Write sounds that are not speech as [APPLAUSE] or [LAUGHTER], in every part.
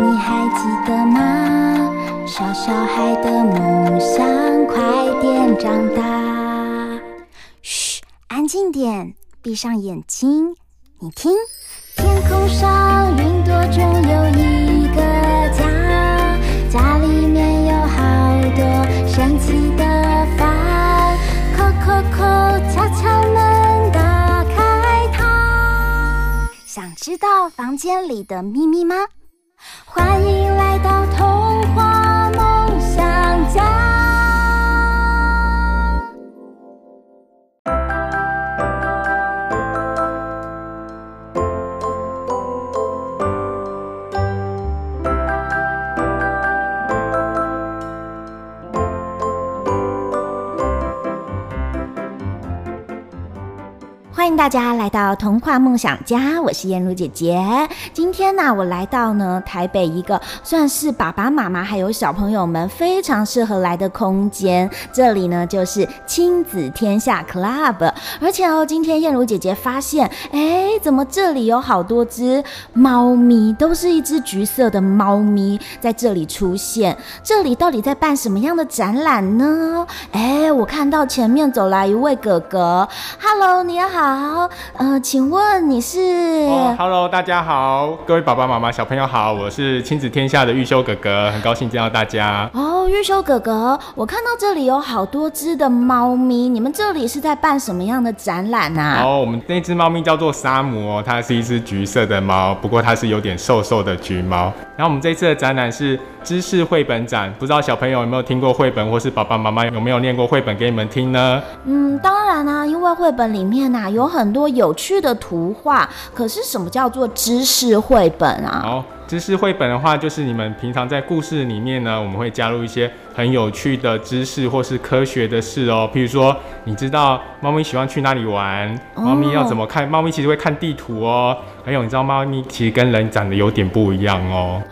你还记得吗小孩的梦想快点长大。嘘，安静点，闭上眼睛，你听，天空上云朵中有一个家，家里面有好多神奇的房，叩叩叩，敲敲门，打开它。想知道房间里的秘密吗？欢迎来到童话梦想家。大家来到童话梦想家，我是燕如姐姐。今天呢，我来到呢台北一个算是爸爸妈妈还有小朋友们非常适合来的空间，这里呢就是亲子天下 Club。而且哦，今天燕如姐姐发现，哎，怎么这里有好多只猫咪，都是一只橘色的猫咪在这里出现。这里到底在办什么样的展览呢？哎，我看到前面走来一位哥哥，Hello，你好。好，呃，请问你是？哦，Hello，大家好，各位爸爸妈妈、小朋友好，我是亲子天下的玉修哥哥，很高兴见到大家。哦，玉修哥哥，我看到这里有好多只的猫咪，你们这里是在办什么样的展览啊？哦，我们那只猫咪叫做沙姆哦，它是一只橘色的猫，不过它是有点瘦瘦的橘猫。然后我们这次的展览是知识绘本展，不知道小朋友有没有听过绘本，或是爸爸妈妈有没有念过绘本给你们听呢？嗯，当然啊，因为绘本里面啊有很多有趣的图画。可是什么叫做知识绘本啊？哦，知识绘本的话，就是你们平常在故事里面呢，我们会加入一些很有趣的知识或是科学的事哦。譬如说，你知道猫咪喜欢去哪里玩？猫咪要怎么看？猫咪其实会看地图哦。还有，你知道猫咪其实跟人长得有点不一样哦。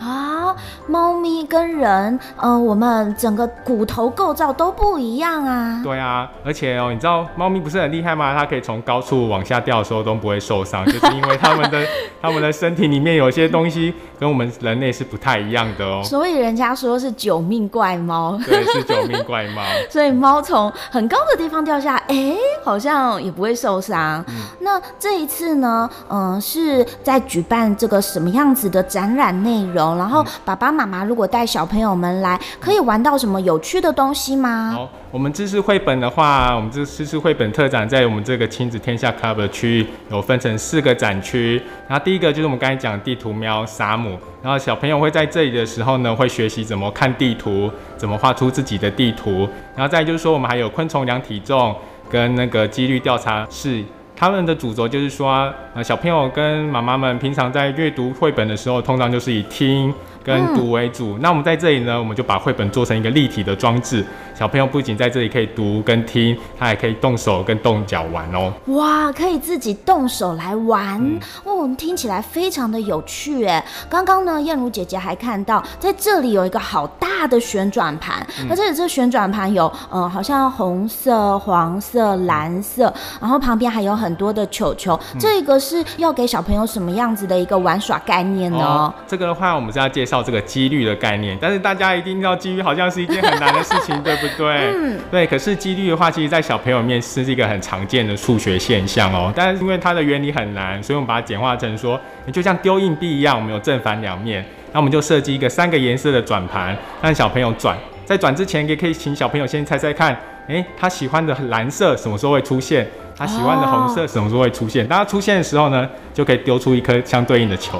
猫咪跟人，呃，我们整个骨头构造都不一样啊。对啊，而且哦，你知道猫咪不是很厉害吗？它可以从高处往下掉的时候都不会受伤，[LAUGHS] 就是因为它们的 [LAUGHS] 它们的身体里面有些东西跟我们人类是不太一样的哦。所以人家说是九命怪猫。对，是九命怪猫。[LAUGHS] 所以猫从很高的地方掉下来，哎、欸，好像也不会受伤。嗯、那这一次呢，嗯、呃，是在举办这个什么样子的展览内容？然后爸爸。妈妈，如果带小朋友们来，可以玩到什么有趣的东西吗？好，我们知识绘本的话，我们这知识绘本特展在我们这个亲子天下 Club 的区域有分成四个展区。然后第一个就是我们刚才讲地图喵沙姆，然后小朋友会在这里的时候呢，会学习怎么看地图，怎么画出自己的地图。然后再就是说，我们还有昆虫量体重跟那个几率调查室。他们的主轴就是说，呃，小朋友跟妈妈们平常在阅读绘本的时候，通常就是以听。跟读为主，嗯、那我们在这里呢，我们就把绘本做成一个立体的装置。小朋友不仅在这里可以读跟听，他还可以动手跟动脚玩哦。哇，可以自己动手来玩，嗯、哦，听起来非常的有趣哎。刚刚呢，燕如姐姐还看到在这里有一个好大的旋转盘，嗯、这里这旋转盘有，嗯、呃，好像红色、黄色、蓝色，然后旁边还有很多的球球。嗯、这个是要给小朋友什么样子的一个玩耍概念呢？哦、这个的话，我们是要介绍。这个几率的概念，但是大家一定知道几率好像是一件很难的事情，对不对？[LAUGHS] 嗯，对。可是几率的话，其实在小朋友里面是一个很常见的数学现象哦。但是因为它的原理很难，所以我们把它简化成说，你就像丢硬币一样，我们有正反两面。那我们就设计一个三个颜色的转盘，让小朋友转。在转之前，也可以请小朋友先猜猜看，诶，他喜欢的蓝色什么时候会出现？他喜欢的红色什么时候会出现？当他出现的时候呢，就可以丢出一颗相对应的球。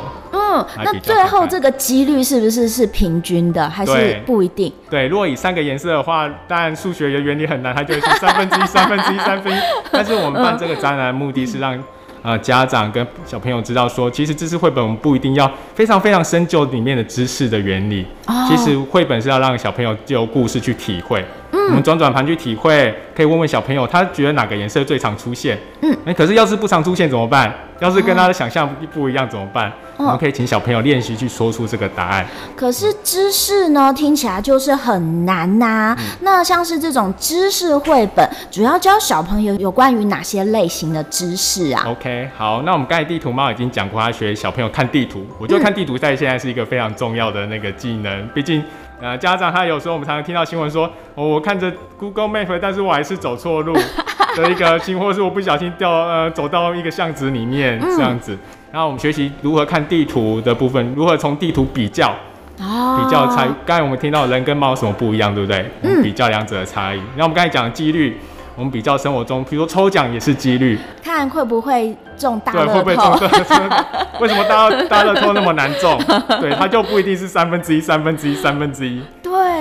嗯，那最后这个几率是不是是平均的，还是不一定？对，如果以三个颜色的话，当然数学的原理很难，它就会是 [LAUGHS] 三分之一、三分之一、三分之一。但是我们办这个展览的目的是让呃家长跟小朋友知道说，其实知识绘本我们不一定要非常非常深究里面的知识的原理，其实绘本是要让小朋友就故事去体会。我们转转盘去体会，可以问问小朋友，他觉得哪个颜色最常出现？嗯，哎，可是要是不常出现怎么办？要是跟他的想象不一样怎么办？我们可以请小朋友练习去说出这个答案。可是知识呢，听起来就是很难呐。那像是这种知识绘本，主要教小朋友有关于哪些类型的知识啊？OK，好，那我们刚才地图猫已经讲过，他学小朋友看地图。我觉得看地图在现在是一个非常重要的那个技能，毕竟。呃，家长他有时候我们常常听到新闻说，哦，我看着 Google Map，但是我还是走错路 [LAUGHS] 的一个情况，或是我不小心掉呃走到一个巷子里面这样子。然后我们学习如何看地图的部分，如何从地图比较，哦、比较差。刚才我们听到人跟猫有什么不一样，对不对？嗯，比较两者的差异。那我们刚才讲的几率。我们比较生活中，比如说抽奖也是几率，看会不会中大乐透。对，会不会中？[LAUGHS] 为什么大大乐透那么难中？对，它就不一定是三分之一、三分之一、三分之一。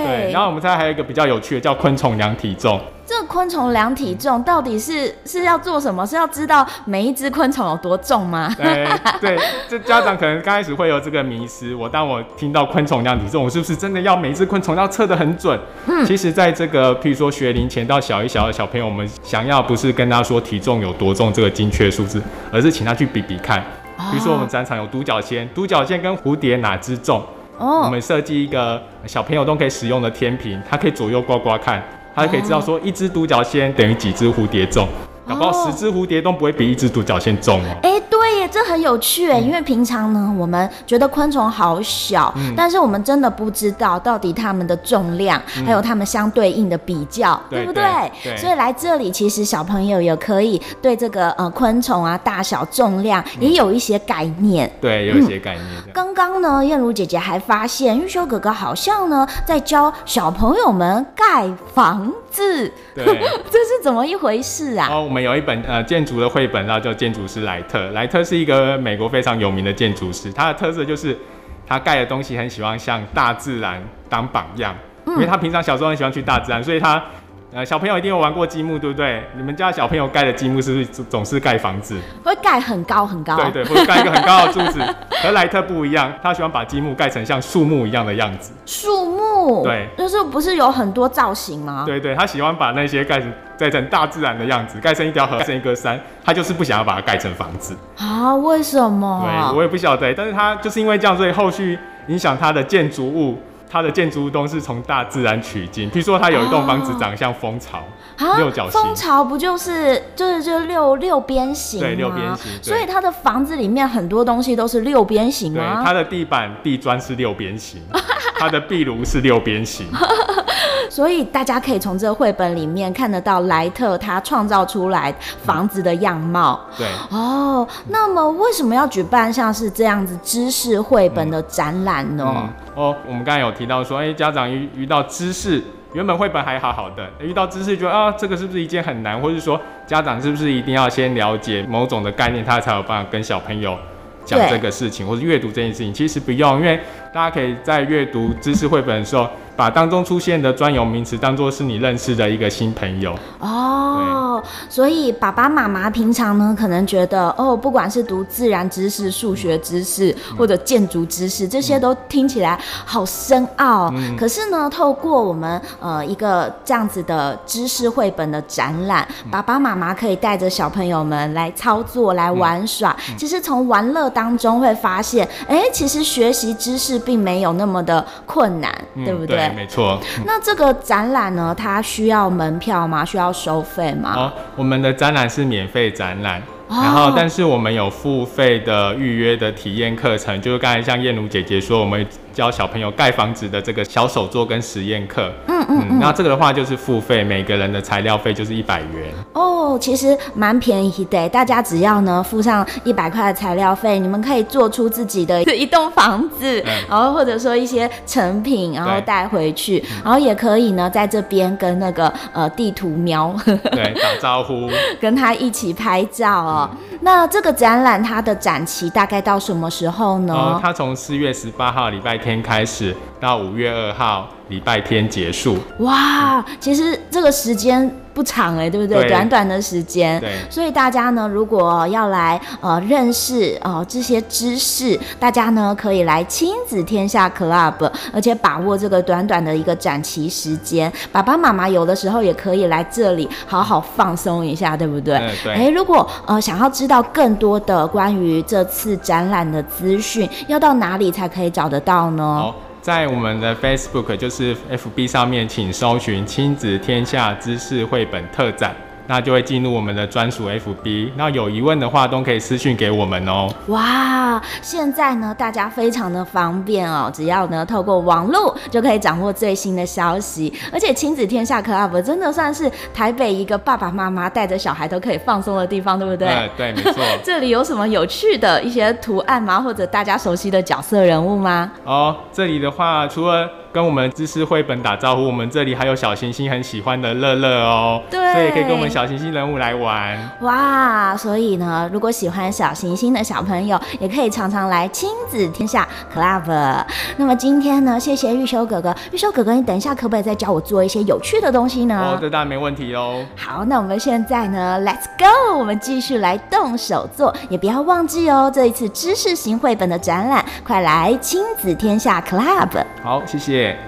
对。然后我们再还有一个比较有趣的，叫昆虫量体重。这个昆虫量体重到底是是要做什么？是要知道每一只昆虫有多重吗？对对，这家长可能刚开始会有这个迷失。我当我听到昆虫量体重，我是不是真的要每一只昆虫要测得很准？嗯，其实在这个譬如说学龄前到小一、小二小朋友，我们想要不是跟他说体重有多重这个精确数字，而是请他去比比看。比如说我们展场有独角仙，独角仙跟蝴蝶哪只重？哦，我们设计一个小朋友都可以使用的天平，它可以左右刮刮看。它可以知道说，一只独角仙等于几只蝴蝶重，搞不好十只蝴蝶都不会比一只独角仙重哦。这很有趣哎，因为平常呢，我们觉得昆虫好小，但是我们真的不知道到底它们的重量，还有它们相对应的比较，对不对？对。所以来这里，其实小朋友也可以对这个呃昆虫啊大小重量也有一些概念。对，有一些概念。刚刚呢，燕如姐姐还发现玉修哥哥好像呢在教小朋友们盖房。子，对，[LAUGHS] 这是怎么一回事啊？哦，我们有一本呃建筑的绘本，然后叫建筑师莱特。莱特是一个美国非常有名的建筑师，他的特色就是他盖的东西很喜欢向大自然当榜样，嗯、因为他平常小时候很喜欢去大自然，所以他。呃，小朋友一定有玩过积木，对不对？你们家小朋友盖的积木是不是总是盖房子？会盖很高很高。对对，会盖一个很高的柱子。和莱特不一样，他喜欢把积木盖成像树木一样的样子。树木？对，就是不是有很多造型吗？对对，他喜欢把那些盖成盖成大自然的样子，盖成一条河，盖成一个山。他就是不想要把它盖成房子。啊？为什么？对，我也不晓得，但是他就是因为这样，所以后续影响他的建筑物。他的建筑物都是从大自然取经，比如说他有一栋房子长像蜂巢，啊、六角形。蜂巢不就是就是就六六边形？对，六边形。所以他的房子里面很多东西都是六边形吗？对，它的地板、地砖是六边形，[LAUGHS] 他的壁炉是六边形。所以大家可以从这个绘本里面看得到莱特他创造出来房子的样貌。对哦，那么为什么要举办像是这样子知识绘本的展览呢？嗯嗯？哦，我们刚才有提到说，哎、欸，家长遇遇到知识，原本绘本还好好的，遇到知识觉得啊，这个是不是一件很难，或者说家长是不是一定要先了解某种的概念，他才有办法跟小朋友讲这个事情，或者阅读这件事情？其实不用，因为大家可以在阅读知识绘本的时候。把当中出现的专有名词当做是你认识的一个新朋友。哦，所以爸爸妈妈平常呢，可能觉得哦，不管是读自然知识、数学知识或者建筑知识，这些都听起来好深奥。嗯、可是呢，透过我们呃一个这样子的知识绘本的展览，爸爸妈妈可以带着小朋友们来操作、来玩耍。嗯、其实从玩乐当中会发现，哎、欸，其实学习知识并没有那么的困难，嗯、对不对？没错，那这个展览呢，它需要门票吗？需要收费吗？哦，我们的展览是免费展览，哦、然后但是我们有付费的预约的体验课程，就是刚才像燕如姐姐说，我们。教小朋友盖房子的这个小手作跟实验课，嗯嗯嗯，那这个的话就是付费，每个人的材料费就是一百元。哦，其实蛮便宜的，大家只要呢付上一百块的材料费，你们可以做出自己的 [LAUGHS] 一栋房子，嗯、然后或者说一些成品，然后带回去，然后也可以呢在这边跟那个呃地图喵对 [LAUGHS] 打招呼，跟他一起拍照哦。嗯、那这个展览它的展期大概到什么时候呢？哦，它从四月十八号礼拜天。开始到五月二号礼拜天结束。哇，其实这个时间不长哎，对不对？对，短短的时间。对。所以大家呢，如果要来呃认识呃这些知识，大家呢可以来亲子天下 Club，而且把握这个短短的一个展期时间。爸爸妈妈有的时候也可以来这里好好放松一下，对不对？对。对。哎，如果呃想要知道更多的关于这次展览的资讯，要到哪里才可以找得到呢？好，在我们的 Facebook 就是 FB 上面，请搜寻“亲子天下知识绘本特展”，那就会进入我们的专属 FB。那有疑问的话，都可以私讯给我们哦。哇，现在呢，大家非常的方便哦，只要呢透过网络就可以掌握最新的消息。而且亲子天下 Club 真的算是台北一个爸爸妈妈带着小孩都可以放松的地方，对不对？嗯，对，没错。这里有什么有趣的一些图案吗？或者大家熟悉的角色人物吗？哦，这里的话，除了跟我们知识绘本打招呼，我们这里还有小行星很喜欢的乐乐哦，对，所以可以跟我们小行星人物来玩。哇，所以呢，如果喜欢小行星的小朋友，也可以常常来亲子天下 Club。那么今天呢，谢谢玉修哥哥，玉修哥哥，你等一下可不可以再教我做一些有趣的东西呢？哦，这当然没问题哦。好，那我们现在呢，Let's go，我们继续来动手做，也不要忘记哦，这一次知识型绘本的展览，快来亲子天下 Club。好，谢谢。yeah